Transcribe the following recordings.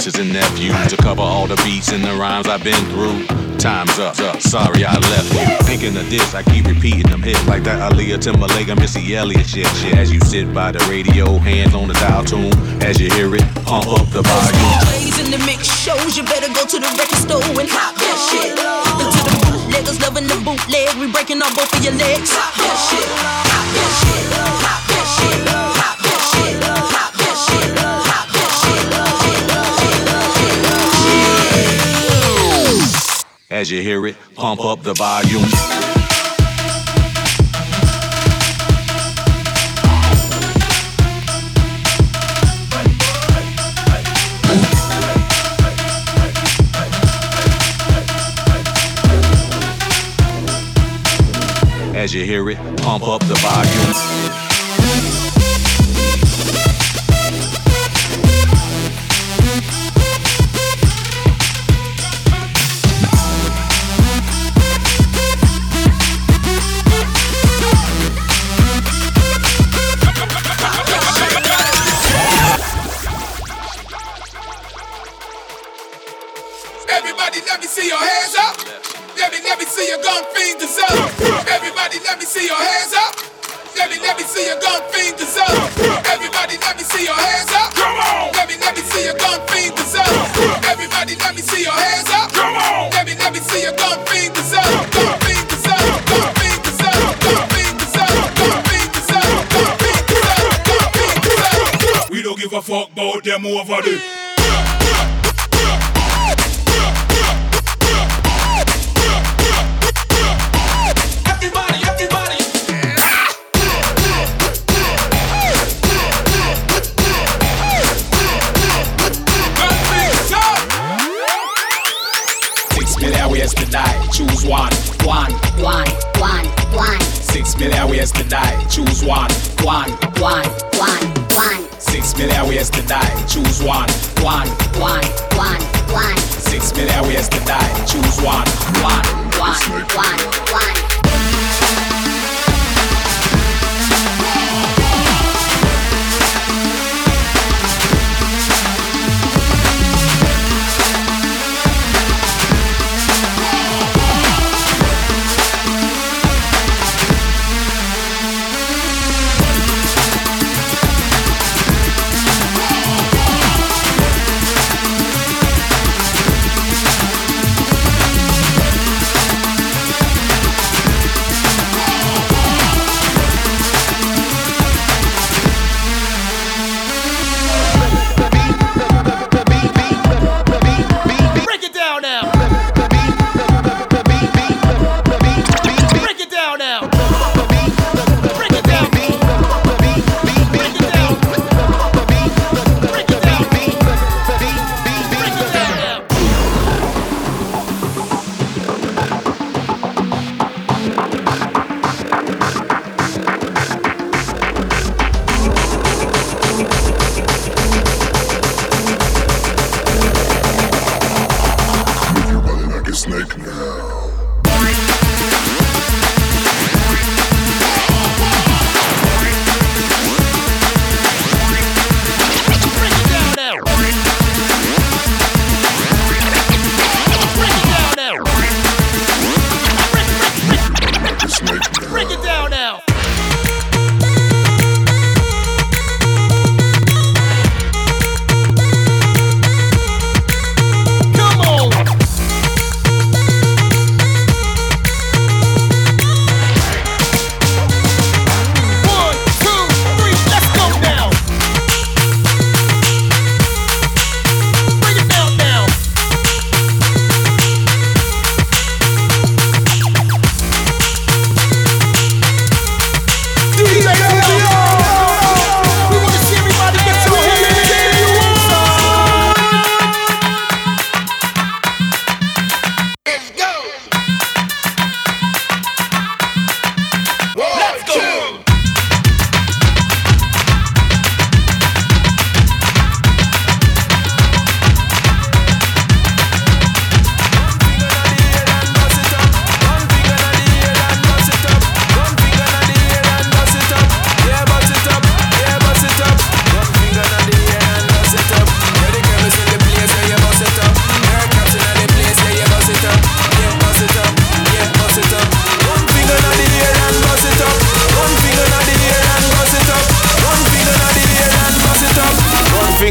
Nieces and nephews to cover all the beats and the rhymes I've been through. Time's up. Sorry I left you. Thinking of this, I keep repeating them hits like that Aaliyah Timberlake Missy Elliott shit. shit. As you sit by the radio, hands on the dial tune. As you hear it, pump up the volume. Plays in the mix shows, you better go to the record store and hop that shit. Into the bootleggers loving the bootleg, we breaking off both of your legs. Hop that shit, hop that shit, hop that shit, hop that As you hear it, pump up the volume. As you hear it, pump up the volume.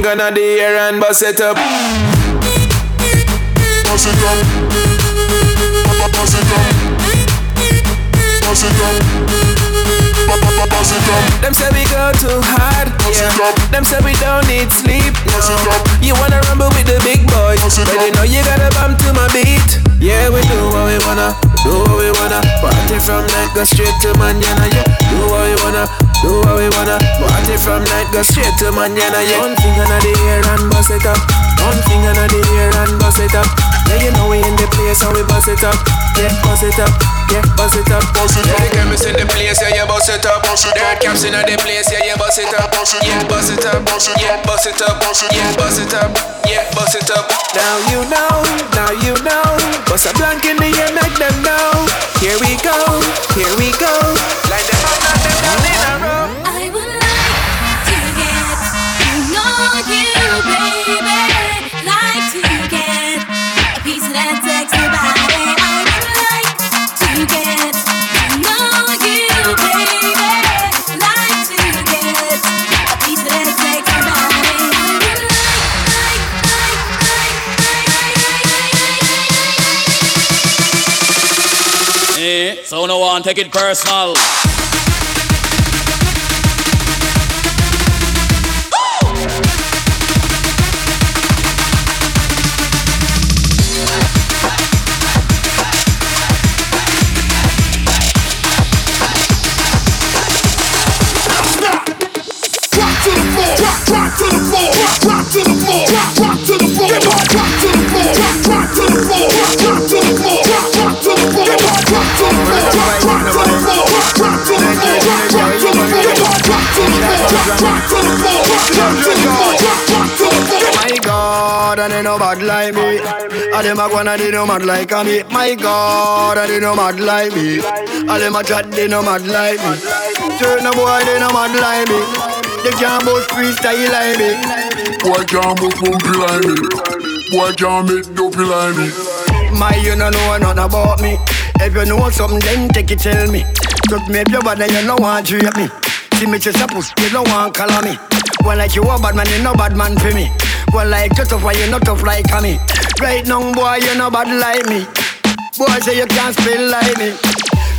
In the air and bust it up. Bust it up. Bust it up. Bust it up. Bust it up. Them say we go too hard, yeah. Them say we don't need sleep. No. You wanna rumble with the big it but you know you gotta bump to my beat. Yeah, we do what we wanna, do what we wanna. Party from night, go straight to manana. Yeah, do what we wanna, do what we wanna. Party from night, go straight to manana. Yeah, one finger in the air and bust it up. One finger in the air and bust it up. Yeah, you know we in the place, so we bust it up. Yeah, bust it up. Yeah, bust it up. Bust it Yeah, up. the chemist in the place, yeah, you bust it up. Bust it Dirt up. caps in the place, yeah, you bust it up. Bust it Yeah, up. bust it up. Bust it Yeah, up. bust it up. Bust it Yeah, up. bust it up. Yeah, bust it up. Now you know, now you know. Bust a blank in the air, make them know. Here we go, here we go. Like them up, not them down in a row. I would like to get to know you, baby. One take it personal. No bad like me. And them a gonna they no mad like me. My God, and they no mad like me. And them a chat they no mad like me. Certain boy they no mad like me. They can't boast freestyle like me. Boy can't move bumpy like me. Boy can't make dopey like me. My, you don't know nothing about me. If you know something, then take it, tell me. Just me if you bad, then you don't want to me. See me just a push, you don't want call me. One like you a bad man, you no bad man for me. One like you tough, why you not tough like me. Right now, boy, you no bad like me. Boy, say you can't spell like me.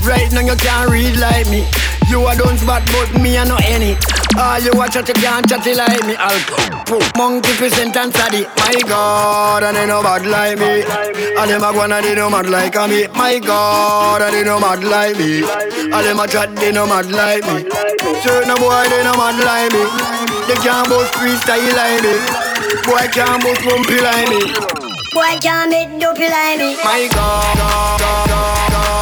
Right now, you can't read like me. You a don't spot, but me a no any. All you watch at you can't chat like me. I'll poo monkey present and study. My God, and they no bad like me. And them a go and they no mad like me. My God, and they no mad like me. And them a chat, they no mad like me. Certain boy, they no mad like me. They can't boast freestyle like me. Boy can't boast bumpy like me. Boy can't make dopey like me. My God, God, God, God,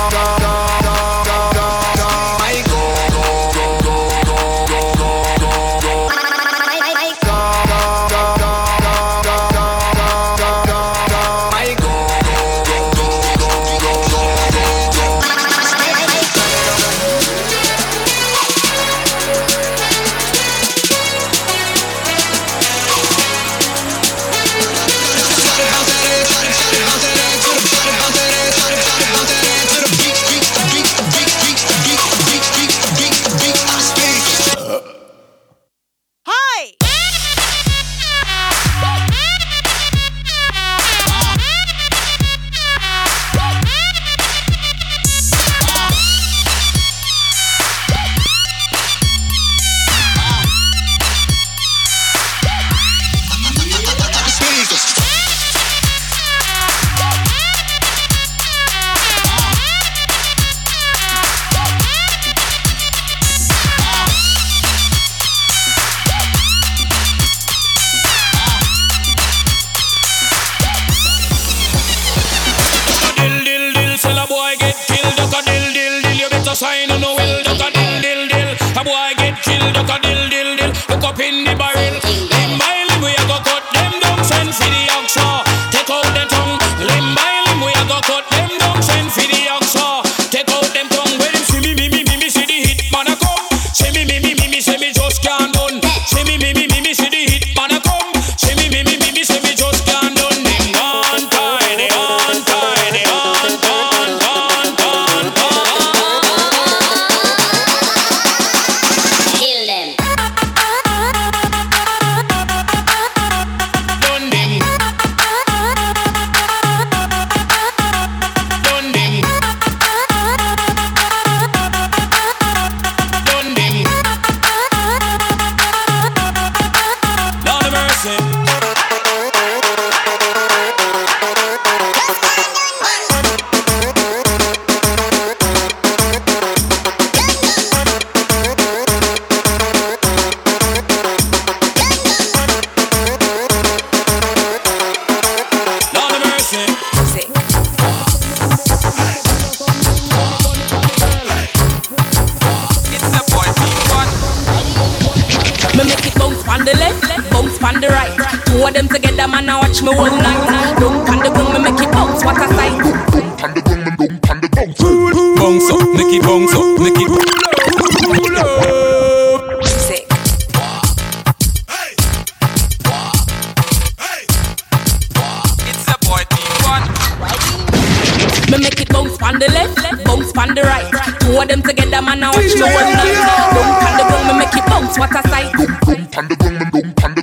on the right. Two of them together, man, I watch me all night. Dunk on the ground, me make it bounce. What a sight!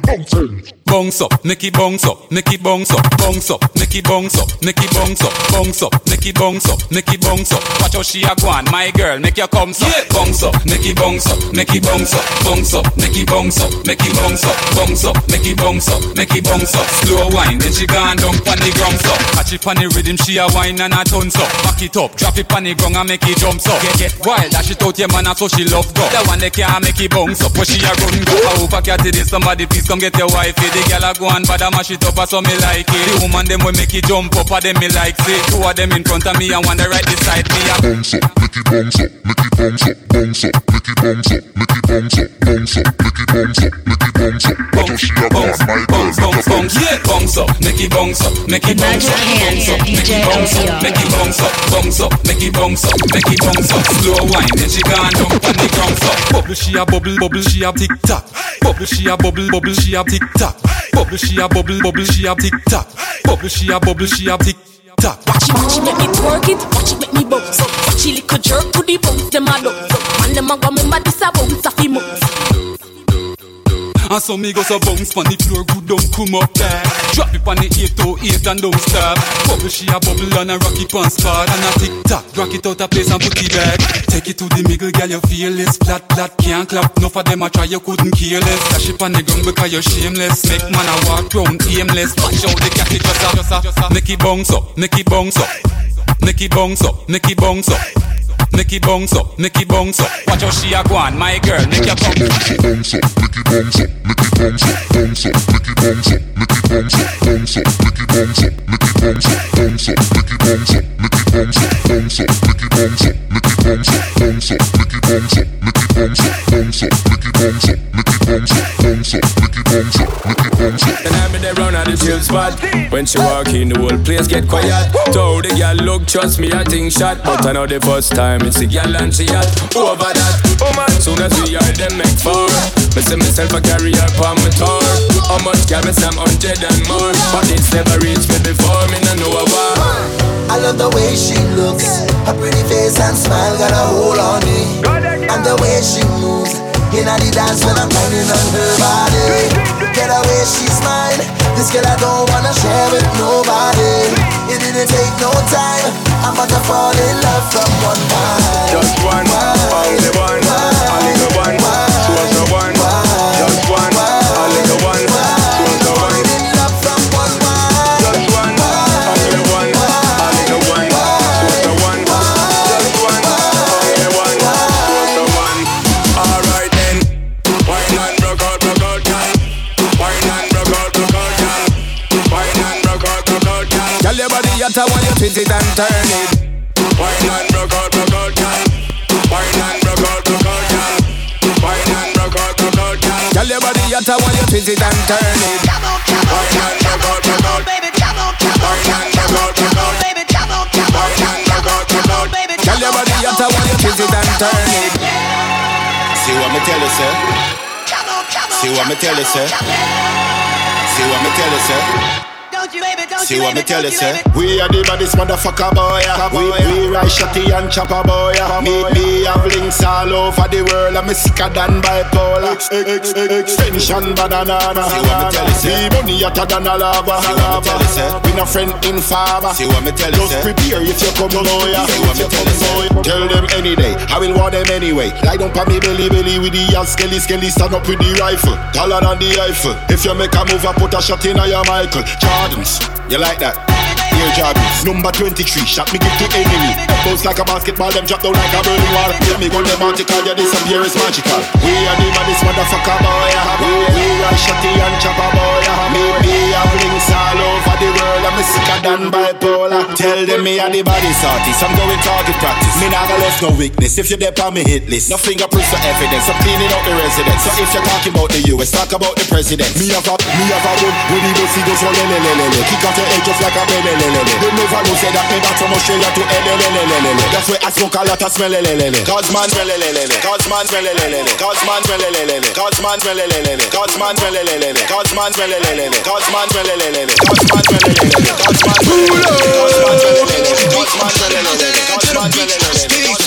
Bounce up, make it bounce up, make it bounce up, bounce up, make it bounce up, make it bounce up, bounce up, make it bounce up, make it bounce up. Watch how she a go on, my girl, make your come up, bounce up, make it bounce up, make it bounce up, bounce up, make it bounce up, make it bounce up, bounce up, make it bounce up, make it bounce up. Slow wine, then she gone down pon the ground up. Catch it pon the rhythm, she a wine and a tons up. Back it up, drop it pon the ground and make it jump up. Get get wild, dash it out your man, so she love go. The one they can't make it bounce up, but she a run go. I hope I get it, somebody please come get your wifey. The girl a go and bad a mash it up, so me like it. The woman them will make it jump up, a them me like see. Two of them in front of me and one the right beside me. A bounce up, make make it bounce up, make it bounce up, bounce up, make it bounce up, make it bounce up, bounce up, make it bounce up, make it bounce up. Watch how she a gone, my girl, bounce, bounce, bounce, yeah, bounce up, make it bounce up, make it bounce up, bounce up, make it bounce up, make it bounce up, bounce up, make it bounce up, make it bounce up. Slow wine, then she gone down on the ground up. Bubble she a bubble, bubble she a tick tock. Bubble she a bubble, bubble she a tick tock. Bubble she a bubble, bubble she a tick tock. Bubble she a bubble she a tick tock. Watch it, watch it, make me twerk it. Watch it, make me bounce. Watch it, little jerk to the bounce. Them a love. Man, them a go remember this a bounce off the mouth. And so me go so bounce on the floor, good don't come up there. Drop it on the 808 and don't stop. Bubble she a bubble and a rock it on spot and a tick tock. Rock it out a place and put it back. Take it to the middle, girl, you feel this flat, flat, can't clap. No for them I try, you couldn't kill it. Dash it on the ground because you're shameless. Make man a walk round aimless. Watch out the cat, it just a, just a, just a. Make it bounce up, make it bounce up. Make it bounce up, make it bounce up. Make it bounce up, make it bounce up. Watch how she a go on, my girl, make your come. Bounce up, make it bounce up, make it bounce up, bounce up, make it bounce up, make it bounce up, bounce up, make it bounce up, make it bounce up, bounce up, make it bounce up, make it bounce up, bounce up, make it bounce up, make it bounce up, bounce up, make it bounce up, make it bounce up, bounce up, make it bounce up, make it bounce up, bounce up, make it bounce up, make it bounce up. And I'm in the round at the chill spot. When she walk in, the whole place get quiet. Told the girl, look, trust me, I think shot. But I know the first time it's the girl and she hot. Over that, oh man, soon as we are them make four. Me see myself a carry her on my tour. How much girl me say I'm hundred and more. But it's never reached me before, me no know a war. I love the way she looks. Her pretty face and smile got a hold on me. And the way she moves. In the dance when I'm grinding on her body. Get away, she's mine. This girl I don't wanna share with nobody. It didn't take no time. I'm about to fall in love from one time. Just one, only one, only one, twist it and turn it. Wine and rock out, rock out, girl. Wine and rock out, rock out, girl. Wine and rock out, rock out, girl. Girl, your body hotter when you twist it and turn it. Wine and rock out, rock out. Wine and rock out, rock out. Wine and rock out, rock out. Girl, your body hotter when you twist it and turn it. See what me tell you, sir? See what me tell you, sir? See what me tell you, sir? See what me tell you, sir? We are the baddest motherfucker boy. We, we ride shotty and chopper boy. Me, me have links all over the world. I'm sicker than bipolar. Ex, ex, ex, extension banana. See what me tell you, sir? Me money hotter than a lava. See what me tell you, sir? We no friend in farmer. See what me tell you, Just prepare if you come boy. See what me tell you, sir? Tell them any day, I will want them anyway. Lie down pa me belly belly with the ass skelly skelly stand up with the rifle. Taller than the Eiffel. If you make a move, I put a shot in your Michael Adams. You like that? Ear job Number 23, shot me give to enemy. Bounce like a basketball, them drop down like a burning wall. Yeah, me gun them article, yeah, disappear is magical. We are the baddest motherfucker boy. We, we are shotty and chopper boy. Me, me have links all over the world. I'm sicker than bipolar. Tell them me are the baddest artist. I'm going target practice. Me not gonna left no weakness. If you dip on me hit list, no fingerprints or evidence. I'm cleaning out the residence. So if you're talking about the US, talk about the president. Me have a, me have a gun. When the goes lele oh, lele lele. Kick off your head just like a. They never know say that me back from Australia to lele lele lele lele. That's why I smoke a lot of smell lele lele. Cause man smell lele lele. Cause man smell lele lele. Cause man smell lele lele. Cause man smell lele lele. Cause man smell lele lele. Cause man smell lele lele. Cause man smell lele lele. Cause man smell lele lele. Cause man smell lele lele. Cause man smell lele lele. Cause man smell lele lele. Cause man smell lele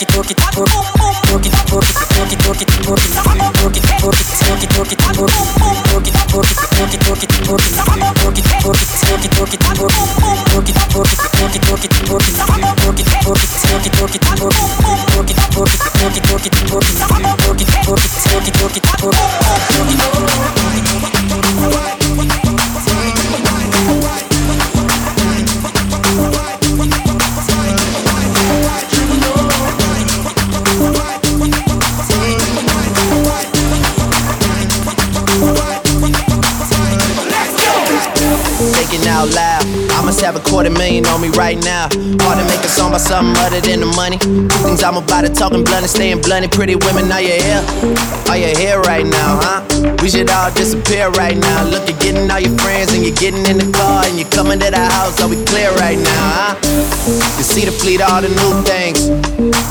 токи токи quarter million on me right now. Hard to make a song about something other than the money. Things I'm about to talking blunt and staying blunt. Pretty women, are you here? Are you here right now, huh? We should all disappear right now. Look, you're getting all your friends and you're getting in the car and you're coming to the house. Are we clear right now, huh? You see the fleet, all the new things.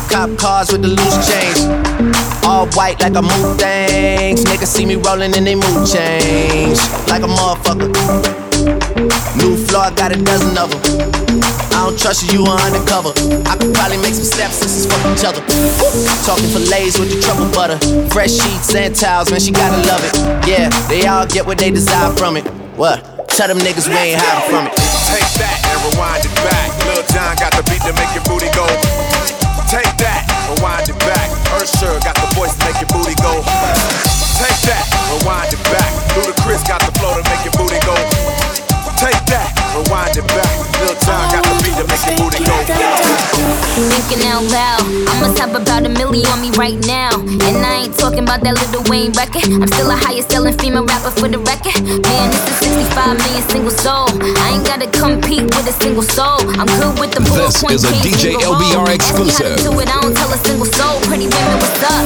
Cop cars with the loose change. All white like a moon things. Niggas see me rolling and they mood change. Like a motherfucker. New floor, I got a dozen of them. I don't trust you, you are undercover. I could probably make some stepsisters fuck each other. Talking fillets with the truffle butter. Fresh sheets and towels, man, she gotta love it. Yeah, they all get what they desire from it. What? Tell them niggas we ain't hiding from it. Take that and rewind it back. Lil Jon got the beat to make your booty go. Take that, rewind it back. Usher got the voice to make your booty go. Take that, rewind it back. Ludacris got the flow to make your booty go. Take that, rewind it back. Lil Jon got the beat to make your booty go. Thinking out loud, I must have about a million on me right now. And I ain't talking about that Lil Wayne record. I'm still a highest selling female rapper for the record. Man, this is 65 million single soul. I ain't gotta compete with a single soul. I'm good with the This is a DJ LBR roll. Ask me how to exclusive. do it, I don't tell a single soul. Pretty women, what's up?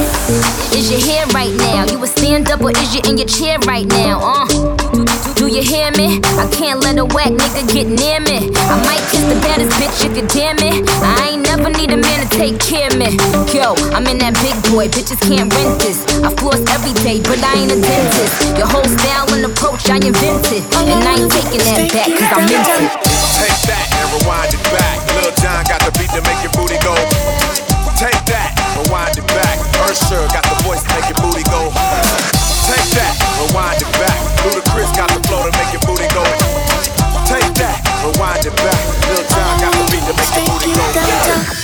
Is your hair right now? You a stand up or is you in your chair right now? Uh. Do you hear me? I can't let a whack nigga get near me. I might kiss the baddest bitch if you damn it. I ain't never need a man to take care of me. Yo, I'm in that big boy, bitches can't rent this. I floss every day, but I ain't a dentist. Your whole style and approach I invented. And I ain't taking that back, cause I'm into it. Take that and rewind it back. Lil Jon got the beat to make your booty go. Take that, rewind it back. Usher got the voice to make your booty go. Take that, rewind it back. Ludacris got the flow to make your booty go. Take that, rewind it back. Lil Jon got the beat to make your booty go.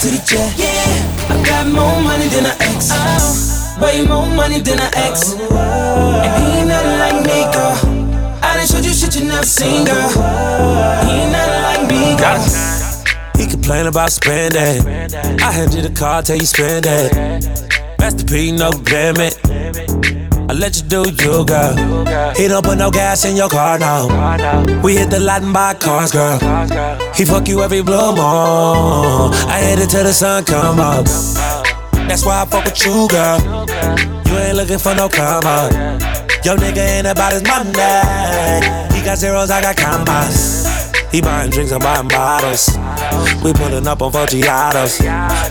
To the jet. Yeah, I got more money than I ex. Way more money than I ex. And he ain't nothing like me, girl. I done showed you shit you never seen, girl. He ain't nothing like me, girl. He complain about spending. I handed you the car, tell you spend it. Master P, no damn it. I let you do you, girl. He don't put no gas in your car, no. We hit the lot and buy cars, girl. He fuck you every blue moon. I hit it till the sun come up. That's why I fuck with you, girl. You ain't looking for no up. Yo, nigga ain't about his money. He got zeros, I got commas. He buying drinks, I'm buying bottles. We pulling up on Foggiatos.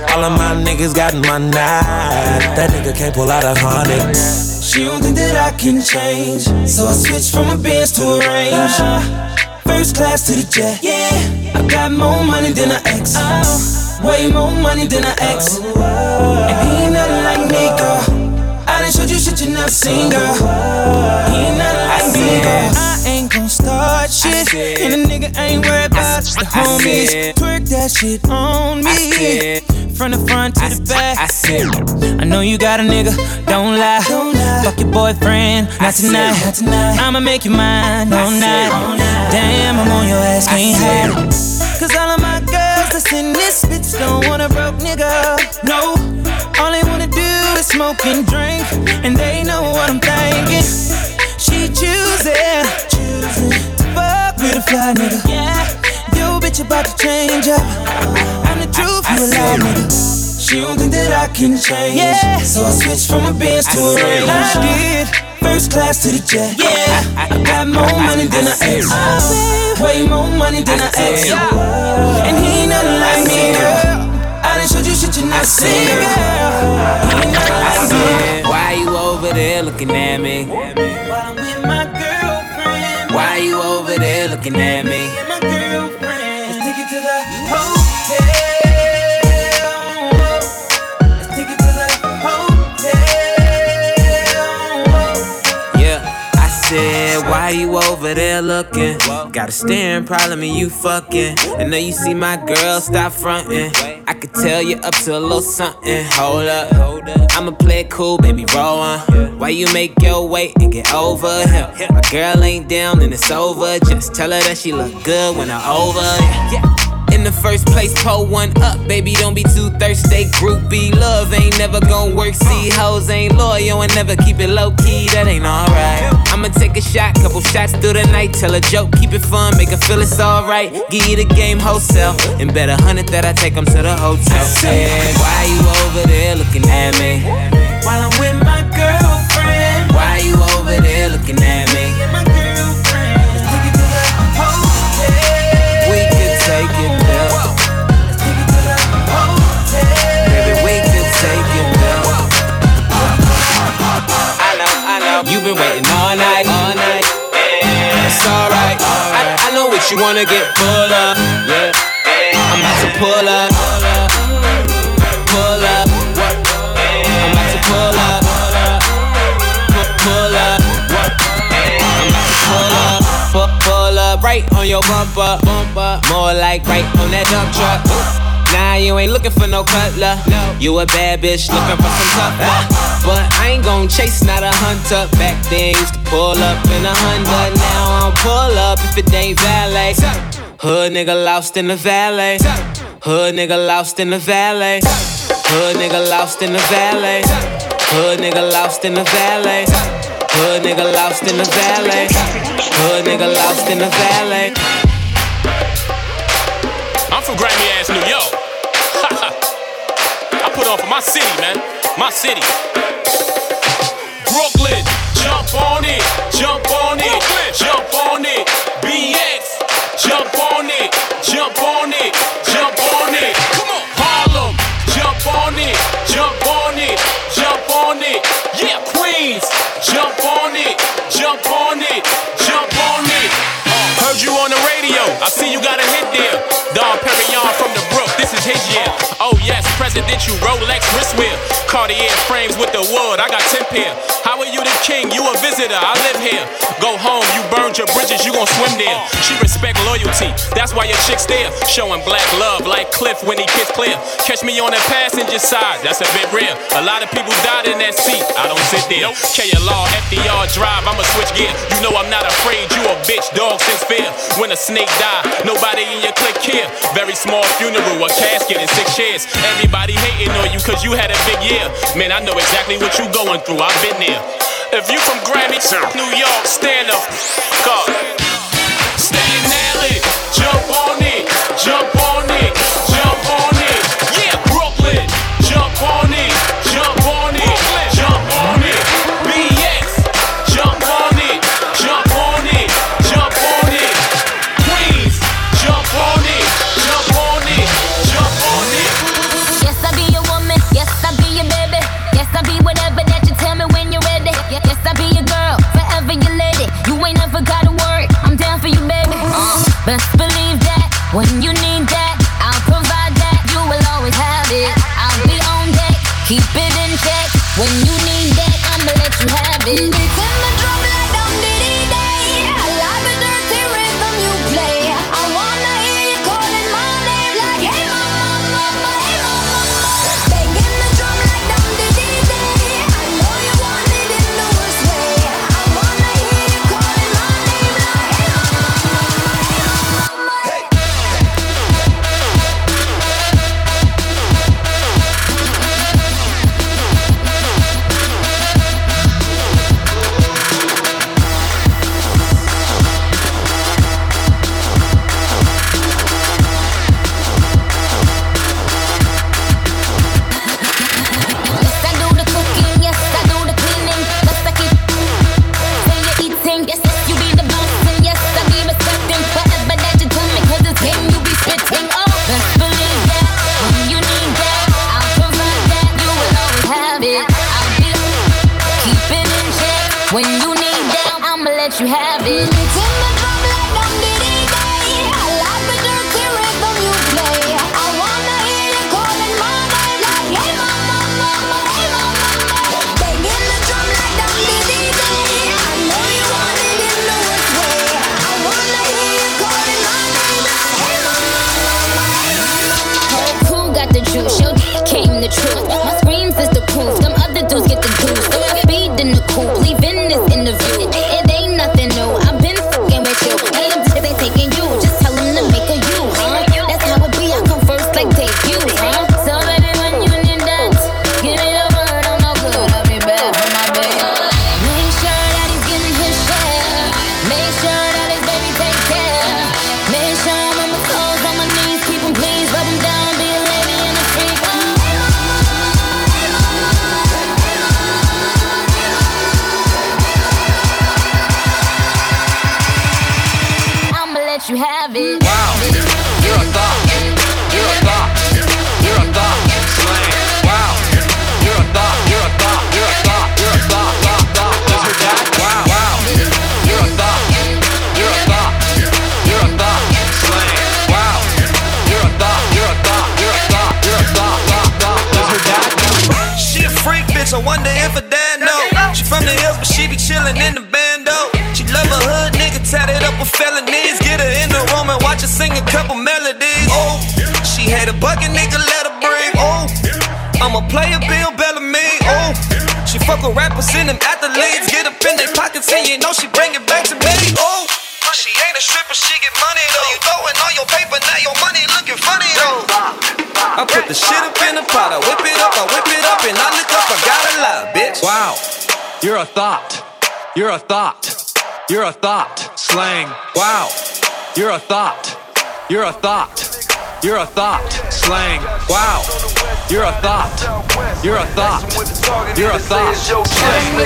All of my niggas got money. That nigga can't pull out a hundred. Don't think that I can change, so I switched from a Benz to a Range. First class to the jet, yeah. I got more money than an ex, way more money than an ex. And he ain't nothing like me, girl. I done showed you shit you never seen, girl. He ain't nothing like me, girl. I ain't gon' start shit, and a nigga ain't worried about the homies. Twerk that shit on me. From the front to the back. I said i know you got a nigga, don't lie. Don't lie. Fuck your boyfriend, not tonight. not tonight. I'ma make you mine all night. Damn, I'm on your ass, can't hide. Cause all of my girls that's in this bitch don't want a broke nigga. No, all they wanna do is smoke and drink, and they know what I'm thinking. She choosing, choosing to fuck with a fly nigga. Yeah, bitch about to change up. I'm the truth, you a lie nigga. She don't think that I can change. Yeah. So I switched from a Benz to a Range. I did. First class to the jet. Yeah. I got more money than an ex. Way more money than an ex. And he ain't nothing like me, girl. I done showed you shit you not seen, girl. He ain't nothing like me. Why you over there looking at me? While I'm with my girlfriend. Why you over there looking at me? Over there looking? Got a staring problem and you fucking. I know you see my girl, stop fronting. I could tell you up to a little something. Hold up, I'ma play it cool, baby, roll on. Why you make your way and get over here? My girl ain't down and it's over. Just tell her that she look good when I'm over. Yeah. The first place, pull one up, baby. Don't be too thirsty. Groupie love ain't never gon' work. See, hoes ain't loyal and never keep it low key. That ain't alright. I'ma take a shot, couple shots through the night. Tell a joke, keep it fun, make her feel it's alright. Give you the game wholesale, and bet a hundred that I take 'em to the hotel. Said, why you over there looking at me? While I'm with my girlfriend. Why you over there looking at me? You wanna get full of. Yeah. I'm about to pull up. Pull up. I'm to pull up. Pull up. I'm to pull up. Pull up right on your. Bumper. More like right on that dump truck. Nah, you ain't looking for no cutler. You a bad bitch looking for some tough love. But I ain't gon' chase, not a hunter. Back then used to pull up in a Honda. Now I don't pull up if it ain't valet. Hood nigga lost in the valley. Hood nigga lost in the valley. Hood nigga lost in the valley. Hood nigga lost in the valley. Hood nigga lost in the valley. Hood nigga lost in the valley. I'm from grimy ass New York. I put on for my city, man. My city. Brooklyn, jump on it, jump on it, jump on it. BX, jump on it, jump on it, jump on it. Come on, Harlem, jump on it, jump on it, jump on it. Yeah, Queens, jump on it, jump on it, yes, presidential Rolex wristwear. Cartier frames with the wood. I got 10 pair. How are you the king? You a visitor. I live here. Go home. You burned your bridges. You gon' swim there. She respect loyalty. That's why your chick's there. Showing black love like Cliff when he kissed Clear. Catch me on the passenger side. That's a bit rare. A lot of people died in that seat. I don't sit there. KLR, FDR drive. I'ma switch gear. You know I'm not afraid. You a bitch dog since fear. When a snake die, nobody in your clique care. Very small funeral, a casket in six chairs. Everybody hating on you cause you had a big year. Man, I know exactly what you going through. I've been there. If you from Grammy, New York, stand up. Up. Stand alley, jump on it, jump on it, you with felonies. Get her in the room and watch her sing a couple melodies. Oh, she had a bucket nigga, let her bring. Oh, I'm a player, Bill Bellamy. Oh, she fuck with rappers in them athletes. Get up in their pockets and you know she bring it back to me. Oh. She ain't a stripper, she get money though. You throwing all your paper, now your money looking funny though. I put the shit up in the pot, I whip it up, I whip it up, and I look up, I got a lie, bitch. Wow, you're a thought. You're a thought. You're a thought. Slang. Wow, you're a thought. You're a thought. You're a thought. Slang. Wow, you're a thought. You're a thought. You're a thought. Slang.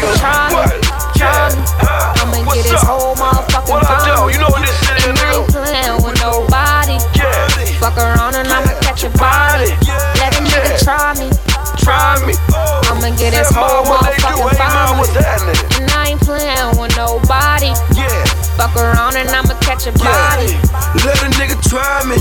I'ma get his whole motherfucking body. You know what this shit is, I ain't playing with nobody. Fuck around and I'ma catch your body. Let a nigga try me. Try me. I'ma get his whole motherfucking body. And I ain't playing with nobody. Fuck around and I'ma catch your body. Let a nigga try me,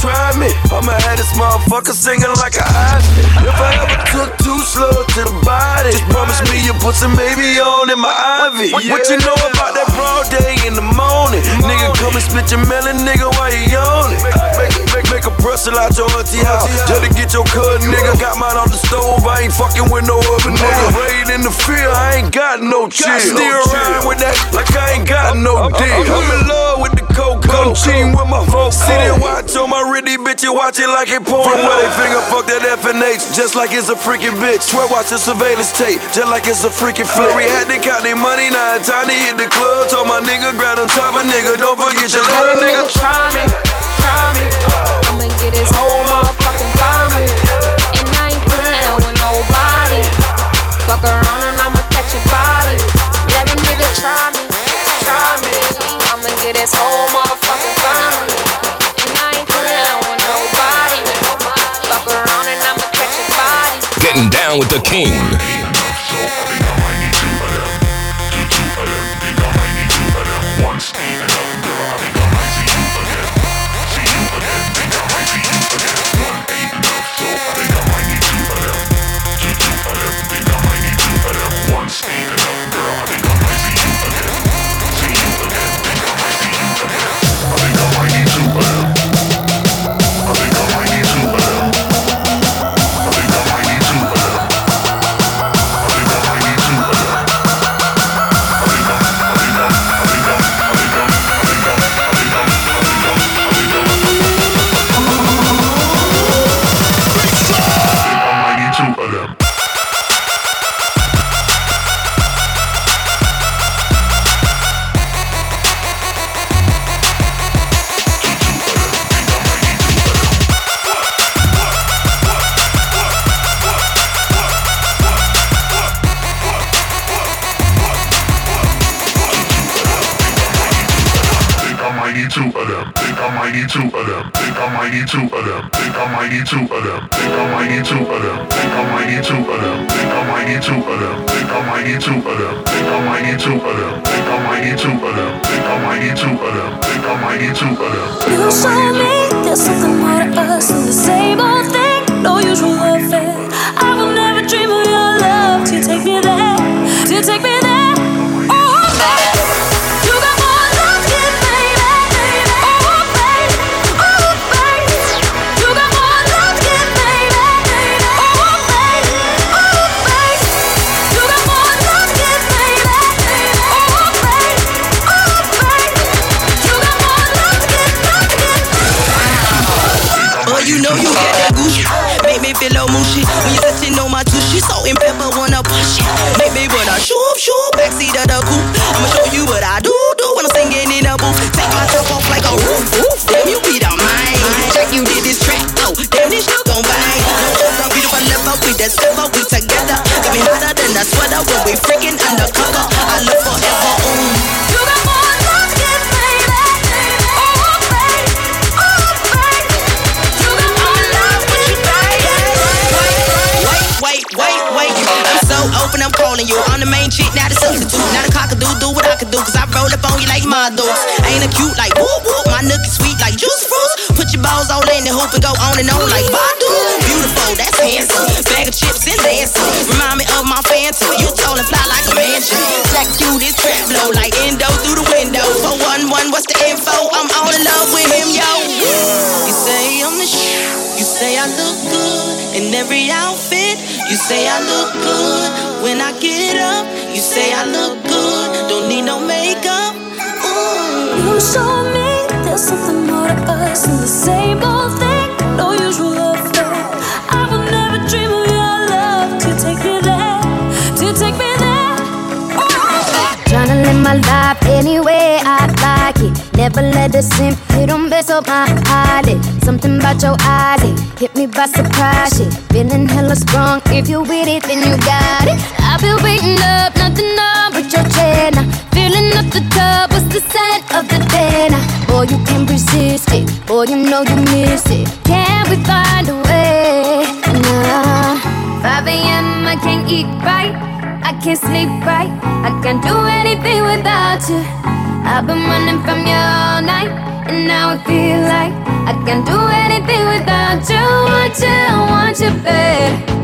try me. I'ma have this motherfucker singing like a Oscar. If I ever took too slow to the body, just promise me you'll put some baby on in my ivy. What you know about that broad day in the morning? Nigga, come and split your melon, nigga, while you yawning. Make, make, make a pretzel out your auntie uh-huh. house just to get your cut, nigga. Got mine on the stove, I ain't fucking with no other nigga. Raid in the field, I ain't got no chill. Still around with that like I ain't got no dick. I'm in love with the coke Come cheating with my folks. Sit and watch on my ritty bitch, you watch it like it porn. From where they finger fuck that FNH, just like it's a freaking bitch. Swear watch the surveillance tape, just like it's a freaking flurry. Had to count their money, now it's time to hit the club. Told my nigga, grab on top of nigga, don't forget your little nigga. Try me, try me. I'ma get his whole motherfucking family. And I ain't playing with nobody. Fuck around and I'ma catch your body. Let a nigga try try me. Get whole motherfucking body. Getting down with the king. Two of them. Think I might need two of them. Think I might need two of them. Think I might need two of them. Think I might need two of them. Think I might need two of them. Think I might need two of them. Think I might need two of them. Think I might need two of them. You show me Oh, you know you got that Gucci. Make me feel all mushy. When you touching on my tushy, salt and pepper wanna push it. Make me wanna shoot, shoot, backseat of the coupe. I'ma show you what I do, do when I'm singing in the booth. Take my top off like a roof, roof. Damn, you be the mind. Check you did this track, oh, damn, this shit gon' bang. No, beautiful level, we that silver, we together. Got me hotter than a sweater when we freaking undercover. I live forever, ooh. I'm I'm calling you. I'm the main chick, not a substitute. Not a cockadoo, do what I can do. Cause I roll up on you like my dudes. Ain't a cute like whoop whoop. My nook is sweet like juice fruits. Put your balls all in the hoop and go on and on like Badu. Beautiful, that's handsome. Bag of chips and dancing. Remind me of my phantom. You tall and fly like a mansion. Jack you this trap blow like endo through the window. For one one, what's the info? I'm all in love with him, yo. I look good in every outfit. You say I look good when I get up. You say I look good, don't need no makeup. Ooh. You show me there's something more to us than the same old thing. No usual affair. I will never dream of your love to take me there, to take me there. Tryna live my life any way I like it. Never let the simp hit on mess up my eyelid. Something about your eyes, hit me by surprise. Shit, feeling hella strong. If you with it, then you got it. I've been waiting up, nothing up but your chair now. Filling up the tub, what's the scent of the now? Boy, you can't resist it. Boy, you know you miss it. Can we find a way? Can't sleep right. I can't do anything without you. I've been running from you all night, and now I feel like I can't do anything without you. Want you, want you, babe.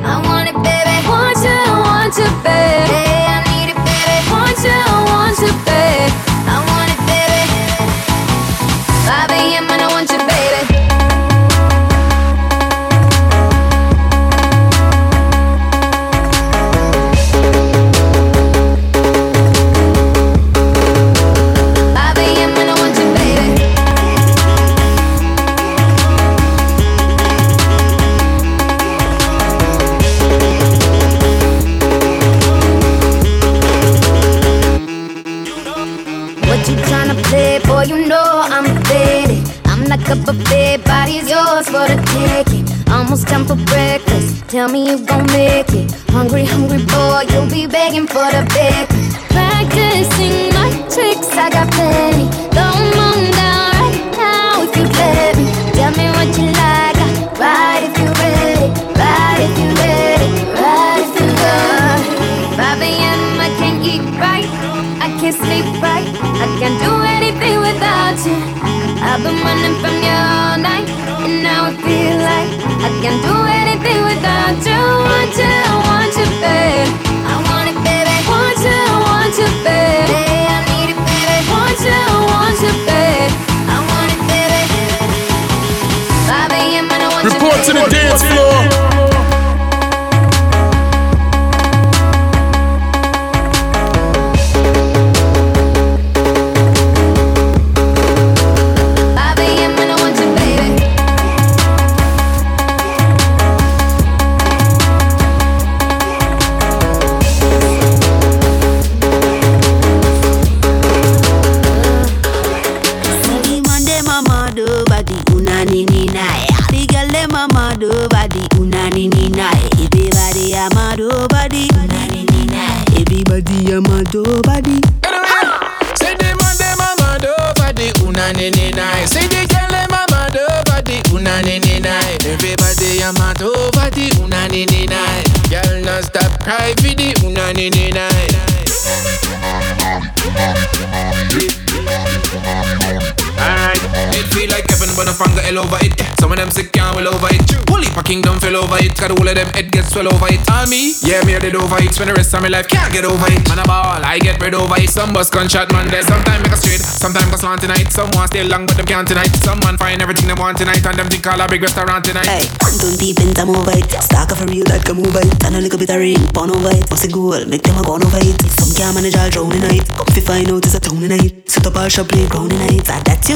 Everybody a mad over the. Say the man dem a mad over the unani ni nai. Say the girl dem a mad over the unani ni nai. Everybody a mad over the unani ni nai. Girl no stop cry for the unani ni nai. Alright, it feel like heaven when a fan got hell over it. Some of them sick can't well over it. Whole heap of kingdom fell over it. Got all of them head gets swell over it. On me, yeah, me I did over it. Spend the rest of my life can't get over it. Man a ball, I get bread over it. Some bus gunshot man there. Sometimes make a straight, sometimes go slant tonight. Some want stay long but them can't tonight. Some man find everything they want tonight and them think all a big restaurant tonight. Hey, don't deep in time over it. Stack for real that come over it. And a little bit of rain, burn over it. What's a goal? Make them a gone over it. Some can't manage all drown tonight. Come fi find out it's a town tonight. Set up all shop playground tonight. That that's you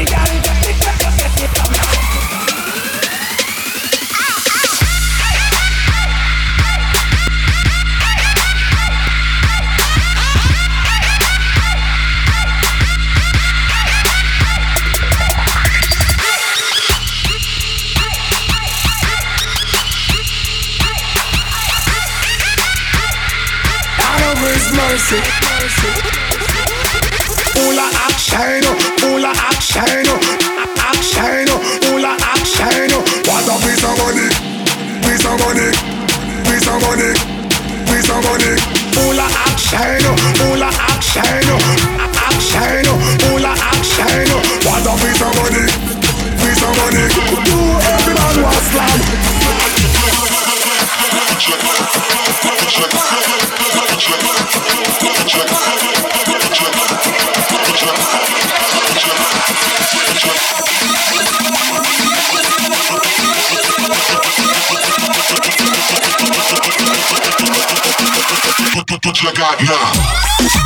ay. God Action, oh, ula action, oh. action, oh, ula action. What a piece of money, piece of money, piece of money, piece of money. Ula action, ula action, action, ula action. What a piece of money, piece of money. Do everybody was slam. What you got now?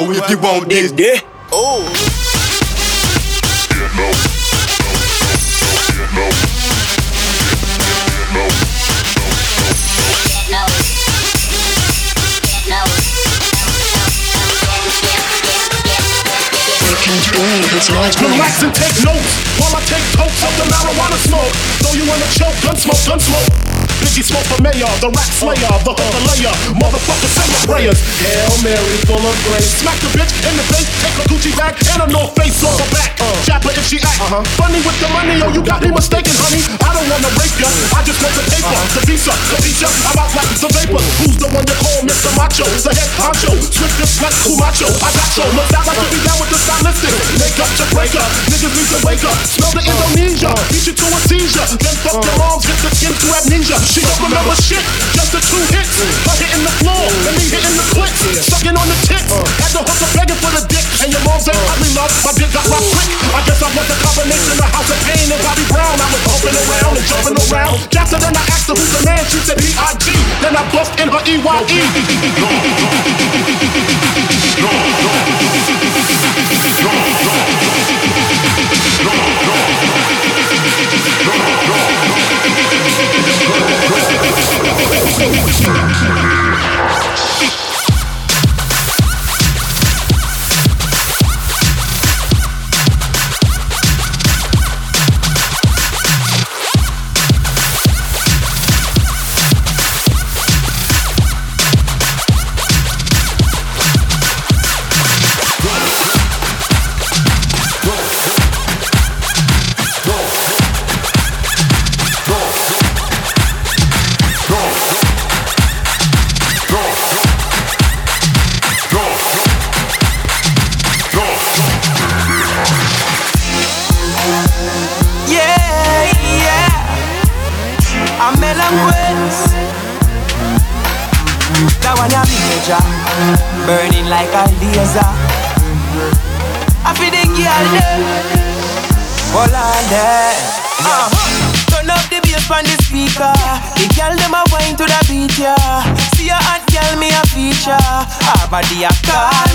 Low if you want this. Yeah. Oh. Get low. Get low. Get low. Relax and take notes while I take totes of the marijuana smoke. Throw you in a choke, gun smoke, gun smoke. Biggie smoke for mayor, the rap slayer, the hooker layer, motherfucker send the prayers. Hail Mary full of grace. Smack the bitch in the face, take a Gucci bag and a North Face on her back. Uh. Chopper if she act uh-huh. funny with the money, oh you got me mistaken, honey. I don't wanna rape ya, I just want the paper, the uh-huh. visa, the visa. I'm out like the vapor. Who's the one you call Mr. Macho? The head honcho, swift this like Camacho. I got so look out like to be down with the stylistic. Make up your breaker, niggas need to wake up. Smell the Indonesia, beat you to a seizure. Then fuck your uh. moms, get the skin to amnesia. She don't remember shit, just the two hits. Her hitting the floor, and me hitting the clicks. Sucking on the tip, had the hooker begging for the dick. And your mom's ain't ugly love, my dick got rock quick. I guess I was a combination of House of Pain and Bobby Brown. I was humping around and jumping around. Jackson, then I asked her who's the man, she said B.I.G. Then I bust in her E E-Y-E. Yeah, Oh, body a call